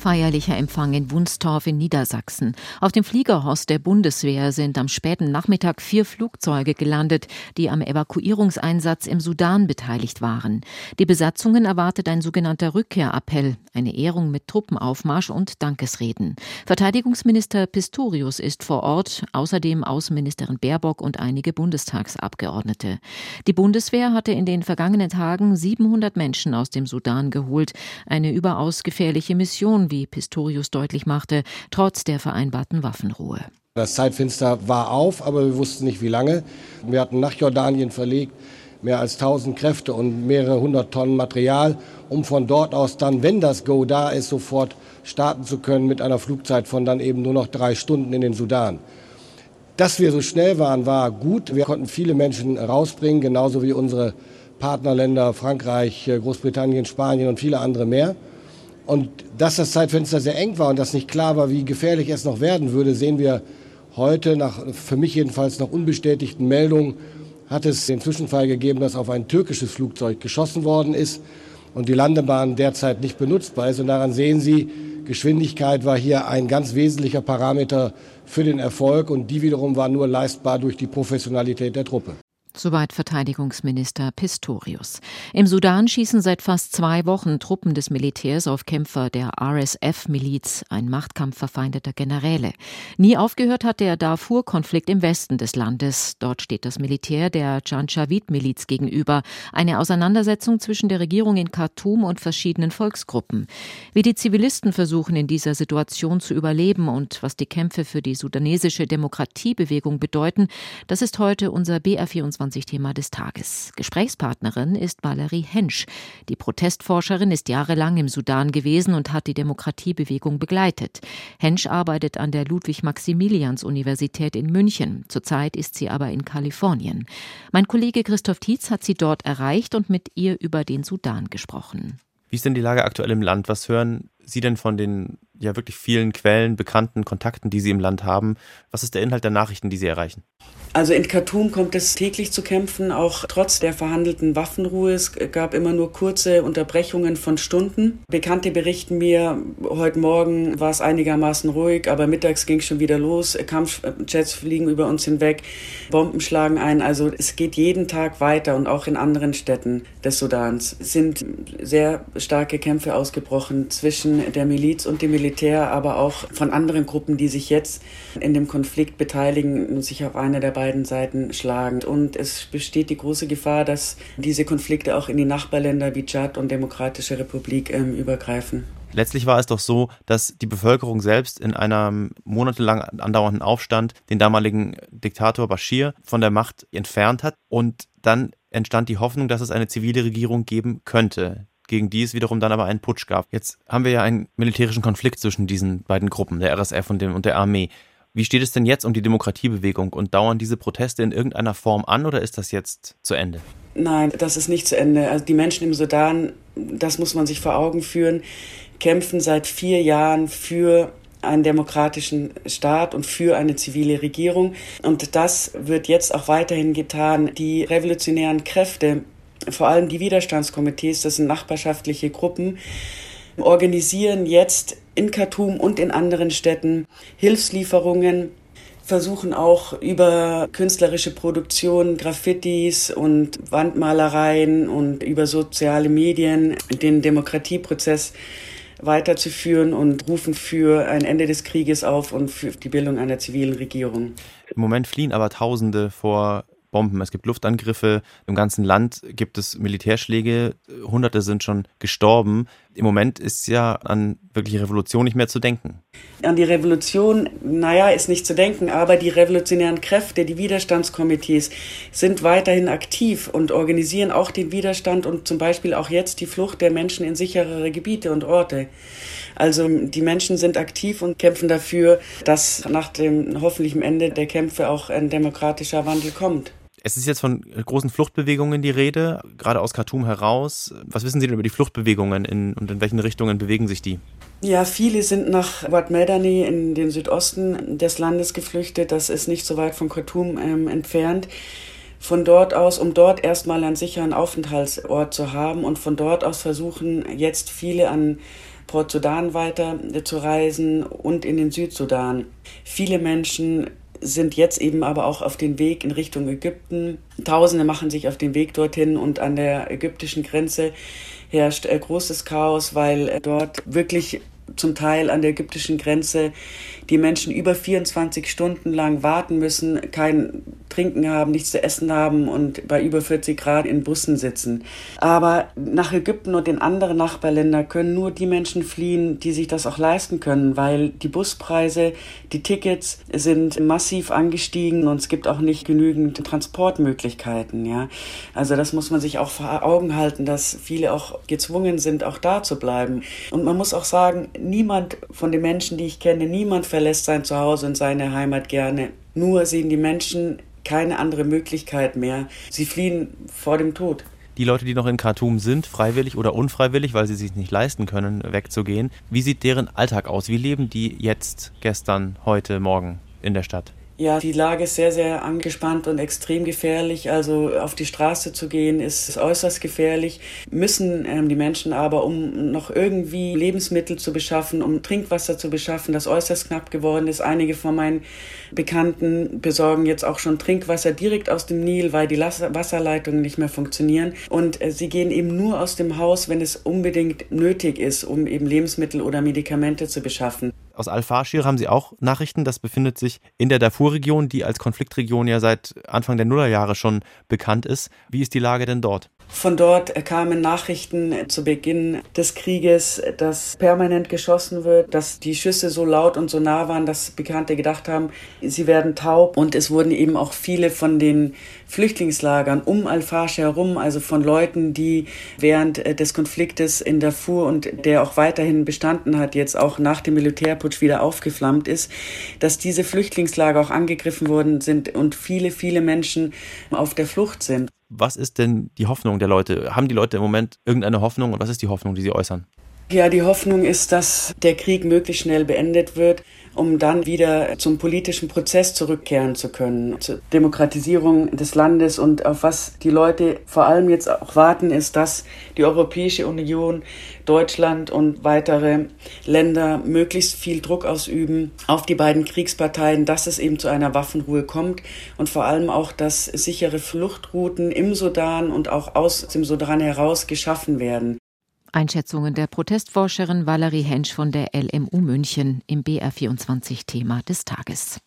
Feierlicher Empfang in Wunstorf in Niedersachsen. Auf dem Fliegerhorst der Bundeswehr sind am späten Nachmittag vier Flugzeuge gelandet, die am Evakuierungseinsatz im Sudan beteiligt waren. Die Besatzungen erwartet ein sogenannter Rückkehrappell, eine Ehrung mit Truppenaufmarsch und Dankesreden. Verteidigungsminister Pistorius ist vor Ort, außerdem Außenministerin Baerbock und einige Bundestagsabgeordnete. Die Bundeswehr hatte in den vergangenen Tagen 700 Menschen aus dem Sudan geholt, eine überaus gefährliche Mission, wie Pistorius deutlich machte, trotz der vereinbarten Waffenruhe. Das Zeitfenster war auf, aber wir wussten nicht, wie lange. Wir hatten nach Jordanien verlegt mehr als 1000 Kräfte und mehrere hundert Tonnen Material, um von dort aus dann, wenn das Go da ist, sofort starten zu können mit einer Flugzeit von dann eben nur noch drei Stunden in den Sudan. Dass wir so schnell waren, war gut. Wir konnten viele Menschen rausbringen, genauso wie unsere Partnerländer Frankreich, Großbritannien, Spanien und viele andere mehr. Und dass das Zeitfenster sehr eng war und dass nicht klar war, wie gefährlich es noch werden würde, sehen wir heute nach für mich jedenfalls noch unbestätigten Meldungen hat es den Zwischenfall gegeben, dass auf ein türkisches Flugzeug geschossen worden ist und die Landebahn derzeit nicht benutzbar ist. Und daran sehen Sie, Geschwindigkeit war hier ein ganz wesentlicher Parameter für den Erfolg und die wiederum war nur leistbar durch die Professionalität der Truppe. Soweit Verteidigungsminister Pistorius. Im Sudan schießen seit fast zwei Wochen Truppen des Militärs auf Kämpfer der RSF-Miliz, ein Machtkampf verfeindeter Generäle. Nie aufgehört hat der Darfur-Konflikt im Westen des Landes. Dort steht das Militär der Janjaweed-Miliz gegenüber. Eine Auseinandersetzung zwischen der Regierung in Khartoum und verschiedenen Volksgruppen. Wie die Zivilisten versuchen, in dieser Situation zu überleben und was die Kämpfe für die sudanesische Demokratiebewegung bedeuten, das ist heute unser BR24 Thema des Tages. Gesprächspartnerin ist Valerie Hensch. Die Protestforscherin ist jahrelang im Sudan gewesen und hat die Demokratiebewegung begleitet. Hensch arbeitet an der Ludwig-Maximilians-Universität in München. Zurzeit ist sie aber in Kalifornien. Mein Kollege Christoph Tietz hat sie dort erreicht und mit ihr über den Sudan gesprochen. Wie ist denn die Lage aktuell im Land? Was hören Sie denn von den ja wirklich vielen Quellen, bekannten Kontakten, die Sie im Land haben? Was ist der Inhalt der Nachrichten, die Sie erreichen? Also in Khartoum kommt es täglich zu Kämpfen, auch trotz der verhandelten Waffenruhe. Es gab immer nur kurze Unterbrechungen von Stunden. Bekannte berichten mir, heute Morgen war es einigermaßen ruhig, aber mittags ging es schon wieder los. Kampfjets fliegen über uns hinweg, Bomben schlagen ein. Also es geht jeden Tag weiter und auch in anderen Städten des Sudans sind sehr starke Kämpfe ausgebrochen zwischen der Miliz und dem Militär, aber auch von anderen Gruppen, die sich jetzt in dem Konflikt beteiligen und sich auf einer der beiden Seiten schlagen. Und es besteht die große Gefahr, dass diese Konflikte auch in die Nachbarländer wie Tschad und Demokratische Republik ähm, übergreifen. Letztlich war es doch so, dass die Bevölkerung selbst in einem monatelang andauernden Aufstand den damaligen Diktator Bashir von der Macht entfernt hat und dann entstand die Hoffnung, dass es eine zivile Regierung geben könnte, gegen die es wiederum dann aber einen Putsch gab. Jetzt haben wir ja einen militärischen Konflikt zwischen diesen beiden Gruppen, der RSF und, dem, und der Armee. Wie steht es denn jetzt um die Demokratiebewegung und dauern diese Proteste in irgendeiner Form an oder ist das jetzt zu Ende? Nein, das ist nicht zu Ende. Also die Menschen im Sudan, das muss man sich vor Augen führen, kämpfen seit vier Jahren für einen demokratischen Staat und für eine zivile Regierung. Und das wird jetzt auch weiterhin getan. Die revolutionären Kräfte, vor allem die Widerstandskomitees, das sind nachbarschaftliche Gruppen, organisieren jetzt in Khartoum und in anderen Städten Hilfslieferungen, versuchen auch über künstlerische Produktion, Graffitis und Wandmalereien und über soziale Medien den Demokratieprozess weiterzuführen und rufen für ein Ende des Krieges auf und für die Bildung einer zivilen Regierung. Im Moment fliehen aber Tausende vor Bomben, es gibt Luftangriffe, im ganzen Land gibt es Militärschläge, Hunderte sind schon gestorben. Im Moment ist ja an wirkliche Revolution nicht mehr zu denken. An die Revolution, naja, ist nicht zu denken, aber die revolutionären Kräfte, die Widerstandskomitees sind weiterhin aktiv und organisieren auch den Widerstand und zum Beispiel auch jetzt die Flucht der Menschen in sicherere Gebiete und Orte. Also die Menschen sind aktiv und kämpfen dafür, dass nach dem hoffentlichen Ende der Kämpfe auch ein demokratischer Wandel kommt. Es ist jetzt von großen Fluchtbewegungen die Rede, gerade aus Khartoum heraus. Was wissen Sie denn über die Fluchtbewegungen in, und in welchen Richtungen bewegen sich die? Ja, viele sind nach Wad Medani in den Südosten des Landes geflüchtet. Das ist nicht so weit von Khartoum ähm, entfernt. Von dort aus, um dort erstmal einen sicheren Aufenthaltsort zu haben und von dort aus versuchen jetzt viele an Port Sudan weiter zu reisen und in den Südsudan. Viele Menschen sind jetzt eben aber auch auf den Weg in Richtung Ägypten. Tausende machen sich auf den Weg dorthin und an der ägyptischen Grenze herrscht äh, großes Chaos, weil äh, dort wirklich zum Teil an der ägyptischen Grenze die Menschen über 24 Stunden lang warten müssen, kein Trinken haben, nichts zu essen haben und bei über 40 Grad in Bussen sitzen. Aber nach Ägypten und den anderen Nachbarländern können nur die Menschen fliehen, die sich das auch leisten können, weil die Buspreise, die Tickets sind massiv angestiegen und es gibt auch nicht genügend Transportmöglichkeiten. Ja, also das muss man sich auch vor Augen halten, dass viele auch gezwungen sind, auch da zu bleiben. Und man muss auch sagen, niemand von den Menschen, die ich kenne, niemand verlässt sein Zuhause und seine Heimat gerne. Nur sehen die Menschen keine andere Möglichkeit mehr. Sie fliehen vor dem Tod. Die Leute, die noch in Khartoum sind, freiwillig oder unfreiwillig, weil sie sich nicht leisten können, wegzugehen, wie sieht deren Alltag aus? Wie leben die jetzt, gestern, heute, morgen in der Stadt? Ja, die Lage ist sehr, sehr angespannt und extrem gefährlich. Also auf die Straße zu gehen ist äußerst gefährlich. Müssen ähm, die Menschen aber, um noch irgendwie Lebensmittel zu beschaffen, um Trinkwasser zu beschaffen, das äußerst knapp geworden ist. Einige von meinen Bekannten besorgen jetzt auch schon Trinkwasser direkt aus dem Nil, weil die Wasserleitungen nicht mehr funktionieren. Und äh, sie gehen eben nur aus dem Haus, wenn es unbedingt nötig ist, um eben Lebensmittel oder Medikamente zu beschaffen. Aus Al-Fashir haben Sie auch Nachrichten. Das befindet sich in der Darfur-Region, die als Konfliktregion ja seit Anfang der Nullerjahre schon bekannt ist. Wie ist die Lage denn dort? Von dort kamen Nachrichten zu Beginn des Krieges, dass permanent geschossen wird, dass die Schüsse so laut und so nah waren, dass Bekannte gedacht haben, sie werden taub. Und es wurden eben auch viele von den Flüchtlingslagern um Al-Fashi herum, also von Leuten, die während des Konfliktes in Darfur und der auch weiterhin bestanden hat, jetzt auch nach dem Militärputsch wieder aufgeflammt ist, dass diese Flüchtlingslager auch angegriffen worden sind und viele, viele Menschen auf der Flucht sind. Was ist denn die Hoffnung der Leute? Haben die Leute im Moment irgendeine Hoffnung und was ist die Hoffnung, die sie äußern? Ja, die Hoffnung ist, dass der Krieg möglichst schnell beendet wird, um dann wieder zum politischen Prozess zurückkehren zu können, zur Demokratisierung des Landes und auf was die Leute vor allem jetzt auch warten, ist, dass die Europäische Union, Deutschland und weitere Länder möglichst viel Druck ausüben auf die beiden Kriegsparteien, dass es eben zu einer Waffenruhe kommt und vor allem auch, dass sichere Fluchtrouten im Sudan und auch aus dem Sudan heraus geschaffen werden. Einschätzungen der Protestforscherin Valerie Hensch von der LMU München im BR24 Thema des Tages.